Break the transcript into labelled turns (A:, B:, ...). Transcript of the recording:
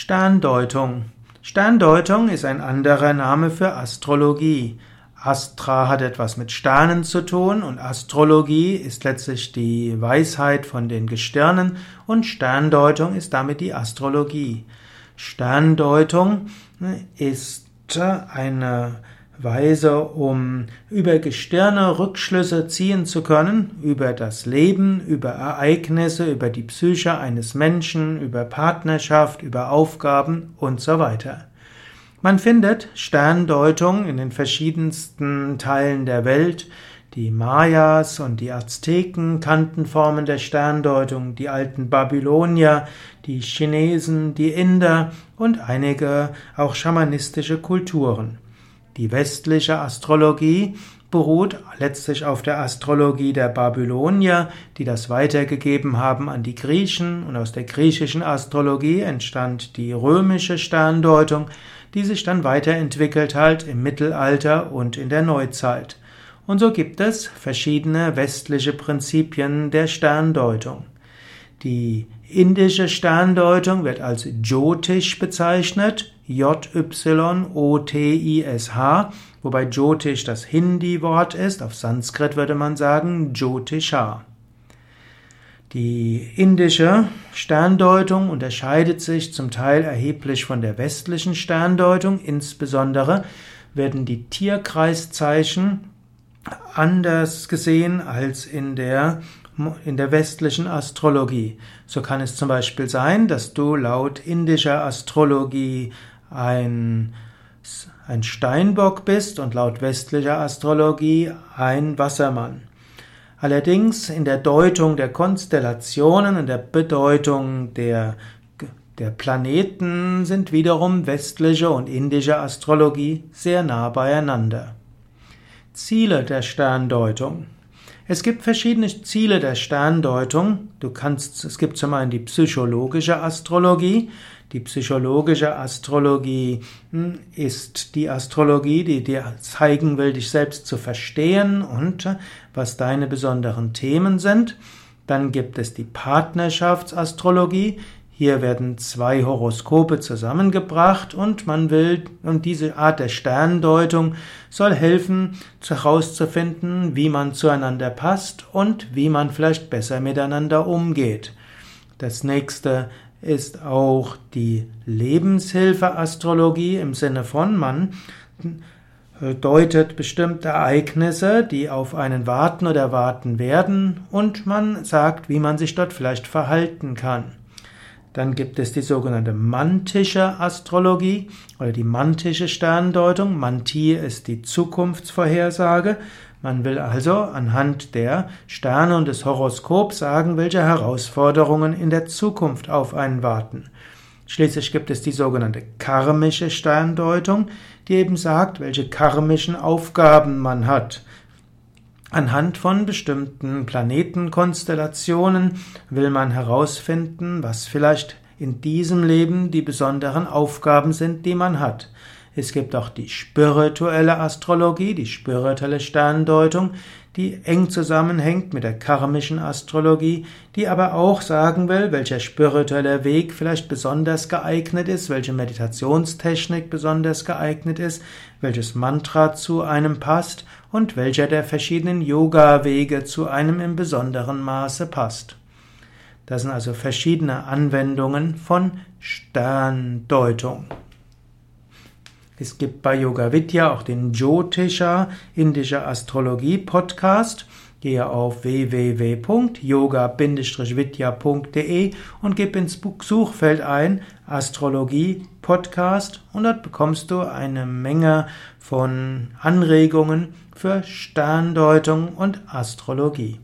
A: Sterndeutung. Sterndeutung ist ein anderer Name für Astrologie. Astra hat etwas mit Sternen zu tun und Astrologie ist letztlich die Weisheit von den Gestirnen und Sterndeutung ist damit die Astrologie. Sterndeutung ist eine Weise, um über Gestirne Rückschlüsse ziehen zu können, über das Leben, über Ereignisse, über die Psyche eines Menschen, über Partnerschaft, über Aufgaben und so weiter. Man findet Sterndeutung in den verschiedensten Teilen der Welt. Die Mayas und die Azteken kannten Formen der Sterndeutung, die alten Babylonier, die Chinesen, die Inder und einige auch schamanistische Kulturen. Die westliche Astrologie beruht letztlich auf der Astrologie der Babylonier, die das weitergegeben haben an die Griechen, und aus der griechischen Astrologie entstand die römische Sterndeutung, die sich dann weiterentwickelt hat im Mittelalter und in der Neuzeit. Und so gibt es verschiedene westliche Prinzipien der Sterndeutung. Die indische Sterndeutung wird als Jyotish bezeichnet, J-Y-O-T-I-S-H, wobei Jyotish das Hindi-Wort ist, auf Sanskrit würde man sagen Jyotisha. Die indische Sterndeutung unterscheidet sich zum Teil erheblich von der westlichen Sterndeutung, insbesondere werden die Tierkreiszeichen anders gesehen als in der in der westlichen Astrologie. So kann es zum Beispiel sein, dass du laut indischer Astrologie ein, ein Steinbock bist und laut westlicher Astrologie ein Wassermann. Allerdings in der Deutung der Konstellationen und der Bedeutung der, der Planeten sind wiederum westliche und indische Astrologie sehr nah beieinander. Ziele der Sterndeutung es gibt verschiedene Ziele der Sterndeutung. Du kannst, es gibt zum einen die psychologische Astrologie. Die psychologische Astrologie hm, ist die Astrologie, die dir zeigen will, dich selbst zu verstehen und äh, was deine besonderen Themen sind. Dann gibt es die Partnerschaftsastrologie, hier werden zwei Horoskope zusammengebracht und man will, und diese Art der Sterndeutung soll helfen, herauszufinden, wie man zueinander passt und wie man vielleicht besser miteinander umgeht. Das nächste ist auch die Lebenshilfe-Astrologie im Sinne von man deutet bestimmte Ereignisse, die auf einen warten oder warten werden, und man sagt, wie man sich dort vielleicht verhalten kann. Dann gibt es die sogenannte mantische Astrologie oder die mantische Sterndeutung. Manti ist die Zukunftsvorhersage. Man will also anhand der Sterne und des Horoskops sagen, welche Herausforderungen in der Zukunft auf einen warten. Schließlich gibt es die sogenannte karmische Sterndeutung, die eben sagt, welche karmischen Aufgaben man hat. Anhand von bestimmten Planetenkonstellationen will man herausfinden, was vielleicht in diesem Leben die besonderen Aufgaben sind, die man hat. Es gibt auch die spirituelle Astrologie, die spirituelle Sterndeutung, die eng zusammenhängt mit der karmischen Astrologie, die aber auch sagen will, welcher spirituelle Weg vielleicht besonders geeignet ist, welche Meditationstechnik besonders geeignet ist, welches Mantra zu einem passt und welcher der verschiedenen Yoga-Wege zu einem im besonderen Maße passt. Das sind also verschiedene Anwendungen von Sterndeutung. Es gibt bei Yoga Vidya auch den Jyotisha Indische Astrologie Podcast. Gehe auf www.yoga-vidya.de und gib ins Suchfeld ein Astrologie Podcast und dort bekommst du eine Menge von Anregungen für Sterndeutung und Astrologie.